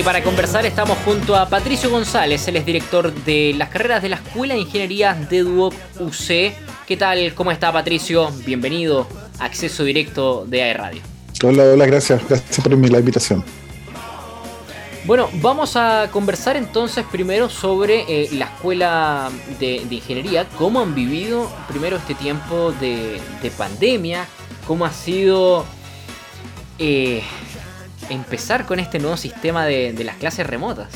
y para conversar estamos junto a Patricio González, él es director de las carreras de la Escuela de Ingeniería de Duoc UC. ¿Qué tal? ¿Cómo está Patricio? Bienvenido a Acceso Directo de AE Radio. Hola, hola, gracias. Gracias por la invitación. Bueno, vamos a conversar entonces primero sobre eh, la escuela de, ingeniería, cómo han vivido primero este tiempo de, pandemia, cómo ha sido eh, empezar con este nuevo sistema de, las clases remotas?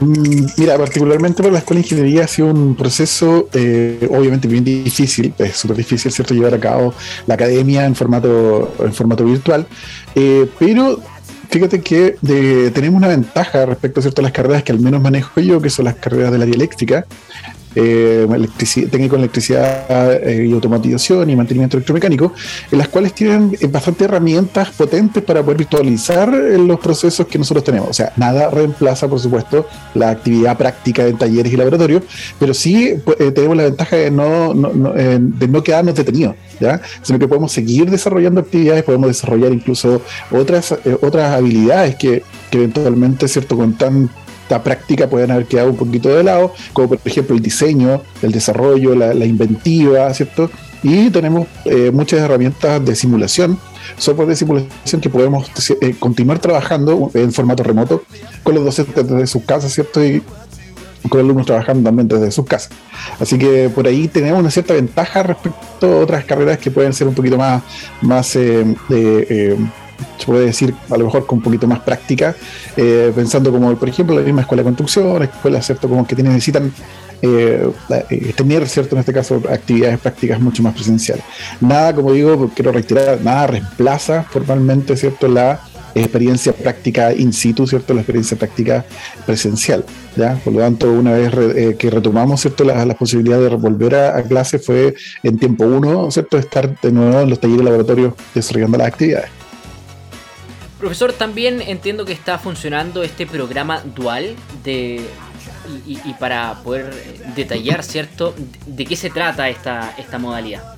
Mm, mira, particularmente para la Escuela de Ingeniería ha sido un proceso eh, obviamente bien difícil, es súper difícil, ¿cierto?, llevar a cabo la academia en formato, en formato virtual, eh, pero fíjate que tenemos una ventaja respecto ¿cierto? a las carreras que al menos manejo yo, que son las carreras de la dialéctica, eh, técnico en electricidad eh, y automatización y mantenimiento electromecánico, en las cuales tienen eh, bastante herramientas potentes para poder virtualizar eh, los procesos que nosotros tenemos. O sea, nada reemplaza, por supuesto, la actividad práctica en talleres y laboratorios, pero sí tenemos la ventaja de no, de no quedarnos detenidos, ¿ya? sino que podemos seguir desarrollando actividades, podemos desarrollar incluso otras, otras habilidades que, que eventualmente, ¿cierto?, con tan esta práctica pueden haber quedado un poquito de lado, como por ejemplo el diseño, el desarrollo, la, inventiva, ¿cierto? Y tenemos eh, muchas herramientas de simulación, software de simulación que podemos eh, continuar trabajando en formato remoto con los docentes desde sus casas, ¿cierto? Y con alumnos trabajando también desde sus casas. Así que por ahí tenemos una cierta ventaja respecto a otras carreras que pueden ser un poquito más, más eh, se puede decir a lo mejor con un poquito más práctica, eh, pensando como por ejemplo la misma escuela de construcción, escuelas cierto como que necesitan eh, eh, tener cierto en este caso actividades prácticas mucho más presenciales. Nada, como digo, quiero reiterar, nada reemplaza formalmente cierto la experiencia práctica in situ, ¿cierto? La experiencia práctica presencial, ¿ya? Por lo tanto, una vez que retomamos, ¿cierto? Las, posibilidades de volver a, a, clase fue en tiempo uno, ¿cierto? Estar de nuevo en los talleres laboratorios desarrollando las actividades. Profesor, también entiendo que está funcionando este programa dual de y, para poder detallar, ¿cierto?, de qué se trata esta, esta modalidad.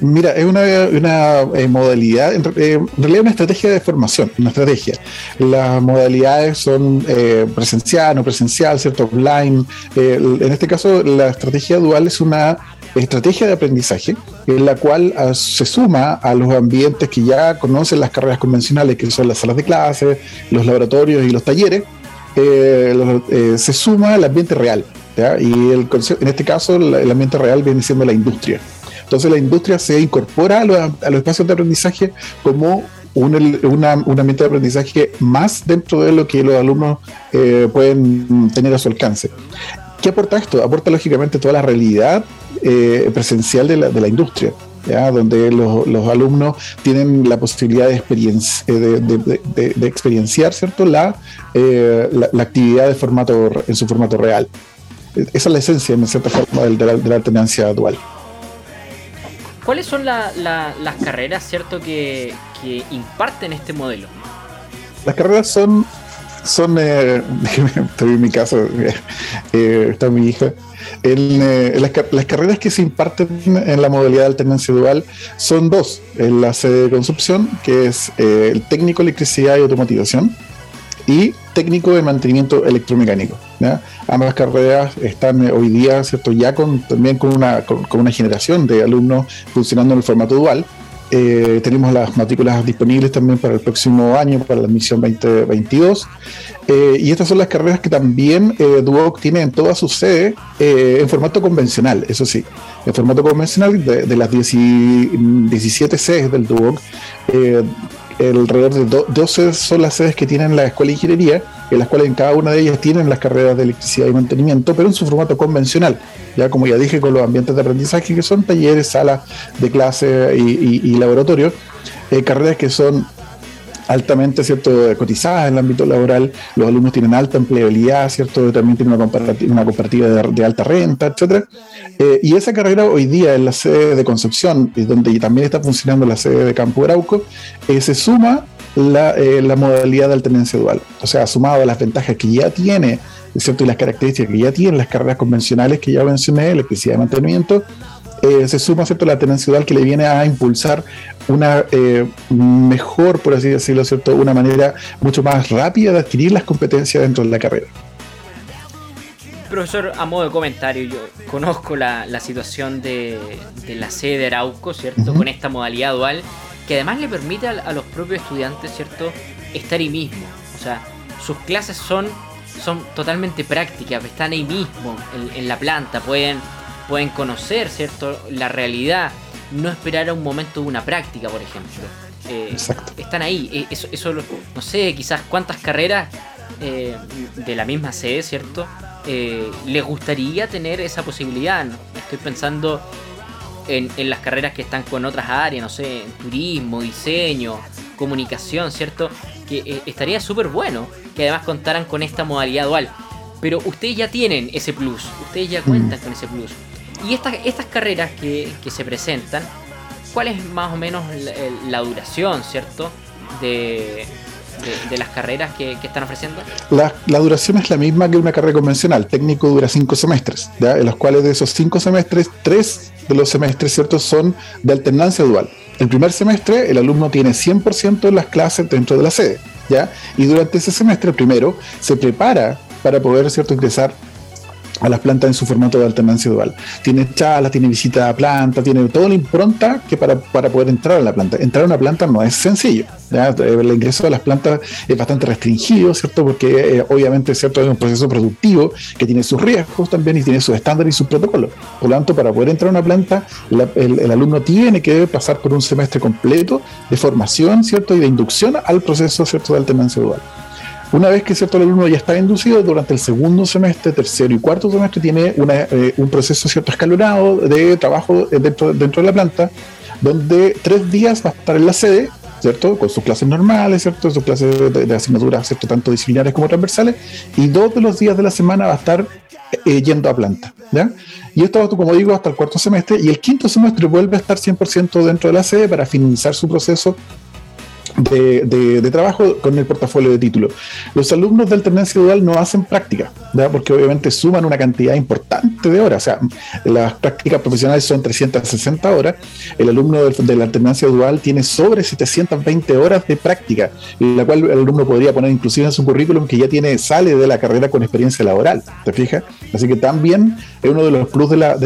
Mira, es una, una eh, modalidad, en, eh, realidad una estrategia de formación, una estrategia. Las modalidades son eh, presencial, no presencial, ¿cierto? Offline. en este caso, la estrategia dual es una estrategia de aprendizaje, en la cual ah, se suma a los ambientes que ya conocen las carreras convencionales, que son las salas de clases, los laboratorios y los talleres, eh, eh, se suma al ambiente real. Y el, en este caso, el ambiente real viene siendo la industria. Entonces, la industria se incorpora a los, espacios de aprendizaje como un, ambiente de aprendizaje más dentro de lo que los alumnos eh, pueden tener a su alcance. ¿Qué aporta esto? Aporta lógicamente toda la realidad eh, presencial de la, de la industria. ¿Ya? donde los, los, alumnos tienen la posibilidad de, experiencia, eh, de, de, experienciar ¿cierto? La, eh, la, actividad de formato, en su formato real. Esa es la esencia, en cierta forma, de la, de la alternancia dual. ¿Cuáles son las carreras cierto, que, que imparten este modelo? Las carreras son son, eh, estoy en mi caso, eh, está mi hija, eh, las, carreras que se imparten en la modalidad de alternancia dual son dos, en la sede de construcción, que es el técnico electricidad y automatización, y técnico de mantenimiento electromecánico. Ambas carreras están hoy día, ¿cierto? Ya con, también con una, con una generación de alumnos funcionando en el formato dual, eh, tenemos las matrículas disponibles también para el próximo año, para la admisión 2022. Eh, y estas son las carreras que también eh, Duoc tiene en toda su sede en formato convencional, eso sí. En formato convencional de, las 17 sedes del Duoc, alrededor de 12 son las sedes que tienen la Escuela de Ingeniería, en las cuales en cada una de ellas tienen las carreras de electricidad y mantenimiento, pero en su formato convencional, ya como ya dije, con los ambientes de aprendizaje que son talleres, salas de clase y, laboratorios, eh, carreras que son altamente cierto cotizadas en el ámbito laboral, los alumnos tienen alta empleabilidad, cierto también tienen una comparativa, de, alta renta, etcétera. Eh, y esa carrera hoy día en la sede de Concepción, donde también está funcionando la sede de Campo Arauco, eh, se suma la, eh, la, modalidad de alternancia dual. O sea, sumado a las ventajas que ya tiene, ¿cierto? y las características que ya tienen las carreras convencionales que ya mencioné, electricidad de mantenimiento, eh, se suma ¿cierto? la tenencia dual que le viene a impulsar una eh, mejor, por así decirlo, ¿cierto? una manera mucho más rápida de adquirir las competencias dentro de la carrera. Profesor, a modo de comentario, yo conozco la, situación de, la sede de Arauco, ¿cierto? Con esta modalidad dual, que además le permite a, los propios estudiantes, ¿cierto? Estar ahí mismo. O sea, sus clases son, son totalmente prácticas, están ahí mismo, en, la planta, pueden, pueden conocer, ¿cierto? La realidad, no esperar a un momento de una práctica, por ejemplo. Eh, Exacto. Están ahí, eh, eso, eso, no sé, quizás cuántas carreras eh, de la misma sede, ¿cierto? eh, les gustaría tener esa posibilidad. Estoy pensando en, las carreras que están con otras áreas, no sé, en turismo, diseño, comunicación, ¿cierto? Que eh, estaría súper bueno que además contaran con esta modalidad dual. Pero ustedes ya tienen ese plus, ustedes ya cuentan mm. con ese plus. Y estas, estas carreras que, se presentan, ¿cuál es más o menos la duración, ¿cierto? De, de, las carreras que, están ofreciendo? La, duración es la misma que una carrera convencional. Técnico dura cinco semestres, en los cuales de esos cinco semestres, tres de los semestres ciertos son de alternancia dual. El primer semestre el alumno tiene 100% de las clases dentro de la sede, ¿ya? Y durante ese semestre, primero, se prepara para poder cierto ingresar a las plantas en su formato de alternancia dual. Tiene charlas, tiene visita a planta, tiene toda la impronta que para, poder entrar a la planta. Entrar a una planta no es sencillo. El ingreso a las plantas es bastante restringido, ¿cierto? Porque eh, obviamente ¿cierto? es un proceso productivo que tiene sus riesgos también y tiene sus estándares y sus protocolos. Por lo tanto, para poder entrar a una planta, el, el, alumno tiene que pasar por un semestre completo de formación, ¿cierto? Y de inducción al proceso, ¿cierto? De alternancia dual. Una vez que cierto el alumno ya está inducido, durante el segundo semestre, tercero y cuarto semestre tiene eh, un proceso cierto escalonado de trabajo dentro, dentro de la planta, donde tres días va a estar en la sede, ¿cierto? Con sus clases normales, ¿cierto? Sus clases de, asignaturas, ¿cierto? Tanto disciplinares como transversales, y dos de los días de la semana va a estar eh, yendo a planta, ¿ya? Y esto, como digo, hasta el cuarto semestre, y el quinto semestre vuelve a estar 100% dentro de la sede para finalizar su proceso de, trabajo con el portafolio de títulos. Los alumnos de alternancia dual no hacen práctica, porque obviamente suman una cantidad importante de horas. O sea, las prácticas profesionales son 360 horas. El alumno de, la alternancia dual tiene sobre 720 horas de práctica, la cual el alumno podría poner inclusive en su currículum que ya tiene sale de la carrera con experiencia laboral. ¿Te fijas? Así que también es uno de los plus de la,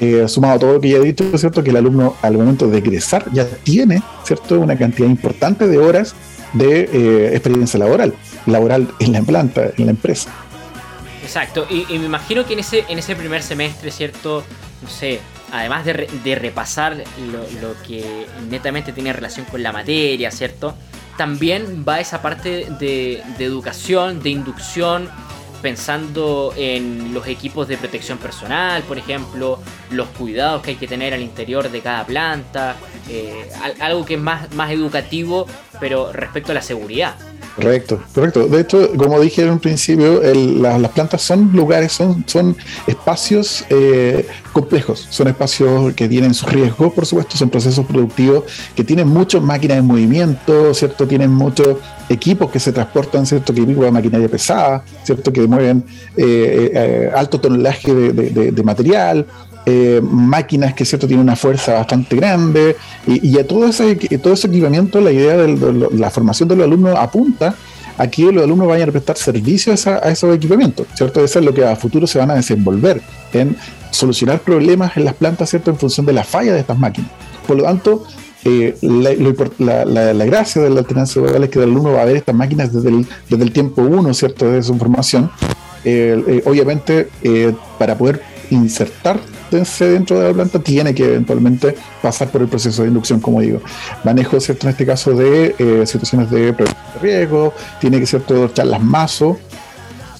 eh, sumado a todo lo que ya he dicho, ¿cierto? Que el alumno al momento de egresar ya tiene, ¿cierto? Una cantidad importante de horas de eh, experiencia laboral, laboral en la planta, en la empresa. Exacto, y, me imagino que en ese, en ese primer semestre, ¿cierto? No sé, además de, repasar lo, que netamente tiene relación con la materia, ¿cierto? También va esa parte de, de educación, de inducción, pensando en los equipos de protección personal, por ejemplo, los cuidados que hay que tener al interior de cada planta, eh, algo que es más, más educativo, pero respecto a la seguridad. Correcto, correcto. De hecho, como dije en un principio, las plantas son lugares, son, son espacios eh, complejos, son espacios que tienen sus riesgos, por supuesto, son procesos productivos que tienen muchas máquinas en movimiento, ¿cierto? Tienen muchos equipos que se transportan, ¿cierto? Que de maquinaria pesada, ¿cierto? Que mueven eh, eh, alto tonelaje de material, eh, máquinas que cierto tienen una fuerza bastante grande y, a todo ese, todo ese equipamiento la idea de, la formación de los alumnos apunta a que los alumnos vayan a prestar servicio a, esos equipamientos, ¿cierto? Eso es lo que a futuro se van a desenvolver en solucionar problemas en las plantas, ¿cierto? En función de la falla de estas máquinas. Por lo tanto, eh, la, gracia de la alternancia es que el alumno va a ver estas máquinas desde el, desde el tiempo uno, ¿cierto? De su formación. Eh, obviamente, para poder insertar dentro de la planta tiene que eventualmente pasar por el proceso de inducción, como digo. Manejo, ¿cierto? En este caso de eh, situaciones de riesgo, tiene que ser todo charlas mazo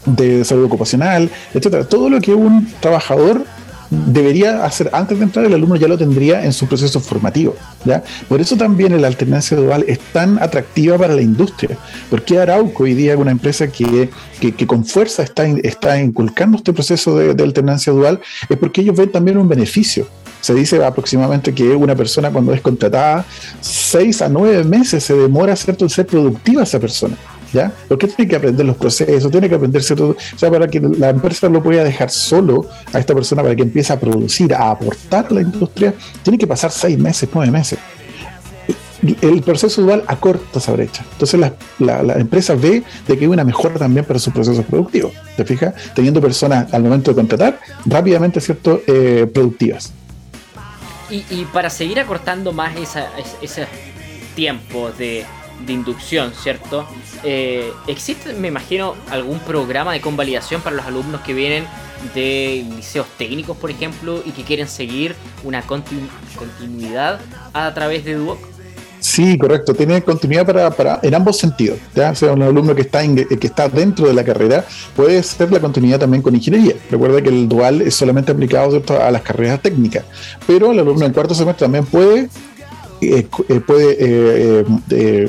de salud ocupacional, etcétera. Todo lo que un trabajador debería hacer antes de entrar, el alumno ya lo tendría en su proceso formativo. ¿ya? Por eso también la alternancia dual es tan atractiva para la industria. Porque Arauco hoy día es una empresa que, con fuerza está, está inculcando este proceso de, alternancia dual, es porque ellos ven también un beneficio. Se dice aproximadamente que una persona cuando es contratada, seis a nueve meses se demora ¿cierto? en ser productiva esa persona. ¿Ya? Porque tiene que aprender los procesos, tiene que aprender cierto, o sea, para que la empresa lo pueda dejar solo a esta persona para que empiece a producir, a aportar a la industria, tiene que pasar seis meses, nueve meses. El proceso dual acorta esa brecha. Entonces la, la, empresa ve de que hay una mejora también para sus procesos productivos. ¿Te fijas? Teniendo personas al momento de contratar rápidamente, ¿cierto? Eh, productivas. Y, y, para seguir acortando más esa, ese tiempo de, de inducción, ¿cierto? Eh, ¿Existe, me imagino, algún programa de convalidación para los alumnos que vienen de liceos técnicos, por ejemplo, y que quieren seguir una continuidad a través de Duoc? Sí, correcto. Tiene continuidad para, para en ambos sentidos. ¿ya? O sea, un alumno que está, que está dentro de la carrera puede ser la continuidad también con ingeniería. Recuerda que el dual es solamente aplicado a las carreras técnicas, pero el alumno en cuarto semestre también puede, eh, eh,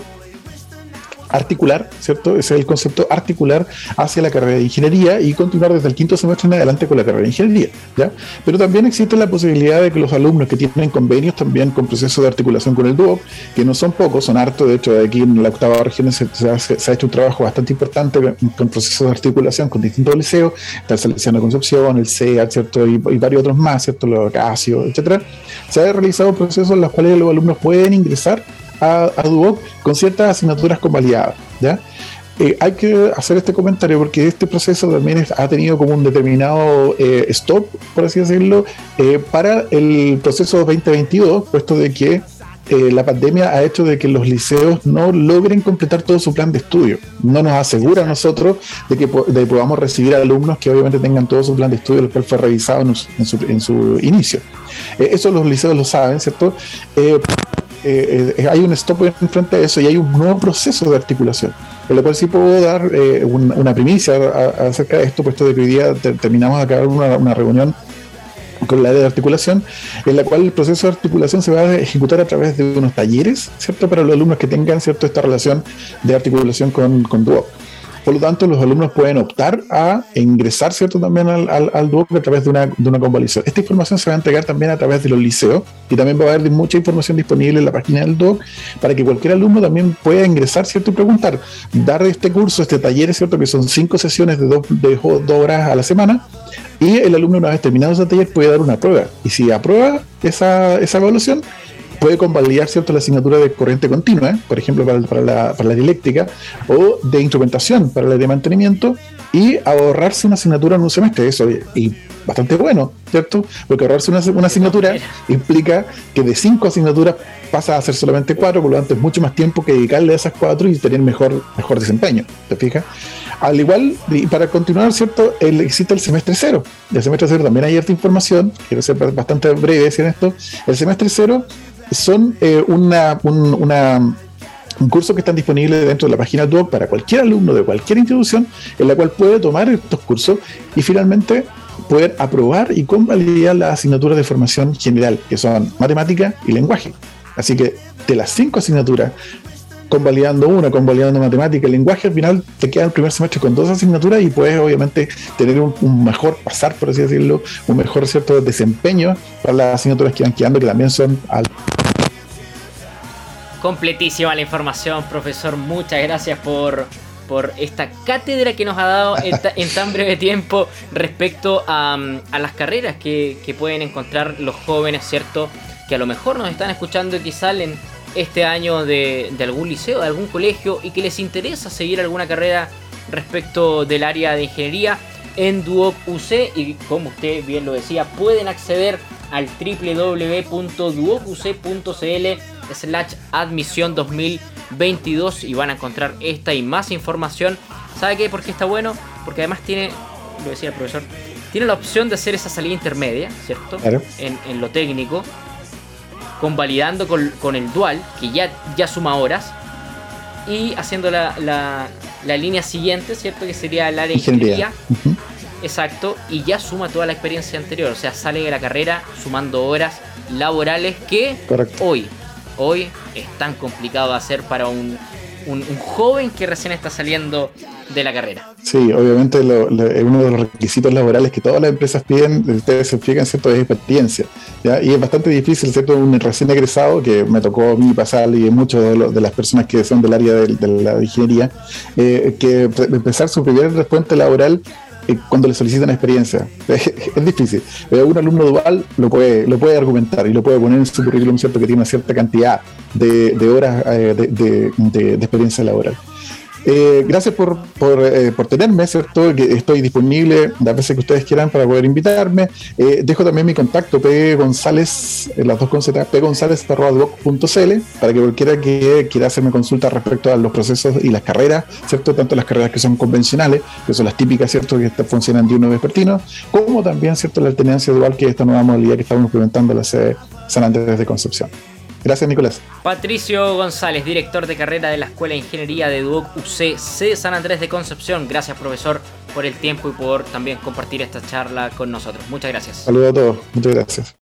articular, ¿cierto? Ese es el concepto articular hacia la carrera de ingeniería y continuar desde el quinto semestre en adelante con la carrera de ingeniería, ¿ya? Pero también existe la posibilidad de que los alumnos que tienen convenios también con procesos de articulación con el DUOP, que no son pocos, son hartos, de hecho aquí en la octava región se, ha hecho un trabajo bastante importante con procesos de articulación con distintos liceos, está el Salesiano Concepción, el CEA, ¿cierto? Y, varios otros más, ¿cierto? Los Casio, etcétera. Se han realizado procesos en los cuales los alumnos pueden ingresar a, a Duoc con ciertas asignaturas convalidadas. ¿ya? Eh, hay que hacer este comentario porque este proceso también ha tenido como un determinado eh, stop, por así decirlo, eh, para el proceso 2022, puesto de que la pandemia ha hecho de que los liceos no logren completar todo su plan de estudio. No nos asegura a nosotros de que podamos recibir alumnos que obviamente tengan todo su plan de estudio, el cual fue revisado en su, en su inicio. eso los liceos lo saben, ¿cierto? Eh, eh, hay un stop en frente a eso y hay un nuevo proceso de articulación, en lo cual sí puedo dar eh, una primicia acerca de esto, puesto de que hoy día terminamos de acabar una, reunión con la de articulación, en la cual el proceso de articulación se va a ejecutar a través de unos talleres, ¿cierto? Para los alumnos que tengan, ¿cierto? Esta relación de articulación con, con por lo tanto, los alumnos pueden optar a ingresar, ¿cierto?, también al, al, a través de una, de una convalidación. Esta información se va a entregar también a través de los liceos y también va a haber mucha información disponible en la página del DOC para que cualquier alumno también pueda ingresar, ¿cierto?, y preguntar. Dar este curso, este taller, ¿cierto?, que son cinco sesiones de dos, de dos horas a la semana y el alumno, una vez terminado ese taller, puede dar una prueba. Y si aprueba esa, esa evaluación, puede convalidar cierto la asignatura de corriente continua, por ejemplo, para, para, la, para, la, dialéctica, o de instrumentación para la de mantenimiento, y ahorrarse una asignatura en un semestre. Eso y bastante bueno, ¿cierto? Porque ahorrarse una, una asignatura implica que de cinco asignaturas pasa a ser solamente cuatro, por lo tanto es mucho más tiempo que dedicarle a esas cuatro y tener mejor, mejor desempeño, ¿te fijas? Al igual, y para continuar, ¿cierto? El, existe el semestre cero. El semestre cero también hay harta información, quiero ser bastante breve en esto. El semestre cero son eh, una, un, curso que están disponibles dentro de la página web para cualquier alumno de cualquier institución, en la cual puede tomar estos cursos y finalmente poder aprobar y convalidar las asignaturas de formación general, que son matemática y lenguaje. Así que de las cinco asignaturas, convalidando una, convalidando matemática y lenguaje, al final te queda el primer semestre con dos asignaturas y puedes obviamente tener un, mejor pasar, por así decirlo, un mejor cierto desempeño para las asignaturas que van quedando, que también son altas. Completísima la información, profesor. Muchas gracias por, por esta cátedra que nos ha dado en, tan breve tiempo respecto a, las carreras que, pueden encontrar los jóvenes, ¿cierto? Que a lo mejor nos están escuchando y que salen este año de, de algún liceo, de algún colegio y que les interesa seguir alguna carrera respecto del área de ingeniería en Duoc UC y como usted bien lo decía, pueden acceder al www.duocuc.cl slash admisión 2022 y van a encontrar esta y más información. ¿Sabe qué? ¿Por qué está bueno? Porque además tiene, lo decía el profesor, tiene la opción de hacer esa salida intermedia, ¿cierto? En, lo técnico, convalidando con, con el dual, que ya, ya suma horas, y haciendo la, la, línea siguiente, ¿cierto? Que sería el área de ingeniería. Exacto, y ya suma toda la experiencia anterior, o sea, sale de la carrera sumando horas laborales que hoy hoy es tan complicado hacer para un, joven que recién está saliendo de la carrera. Sí, obviamente lo, uno de los requisitos laborales que todas las empresas piden, ustedes se explican, ¿cierto? Es experiencia. Y es bastante difícil, ¿cierto? Un recién egresado, que me tocó a mí pasar y muchas de, las personas que son del área de, la ingeniería, eh, que empezar su primer respuesta laboral eh, cuando le solicitan experiencia. Es, difícil. Pero un alumno dual lo puede, lo puede argumentar y lo puede poner en su currículum, ¿cierto? Que tiene una cierta cantidad de, horas eh, de experiencia laboral. Eh, gracias por, eh, por, tenerme, ¿cierto? Que estoy disponible las veces que ustedes quieran para poder invitarme. Eh, dejo también mi contacto, P. González, las dos con Z, pgonzález.cl, para que cualquiera que quiera hacerme consulta respecto a los procesos y las carreras, ¿cierto? Tanto las carreras que son convencionales, que son las típicas, ¿cierto? Que funcionan de uno vespertino, como también, ¿cierto? La alternancia dual, que es esta nueva modalidad que estamos implementando en la sede San Andrés de Concepción. Gracias, Nicolás. Patricio González, director de carrera de la Escuela de Ingeniería de Duoc UC San Andrés de Concepción. Gracias, profesor, por el tiempo y por también compartir esta charla con nosotros. Muchas gracias. Saludos a todos. Muchas gracias.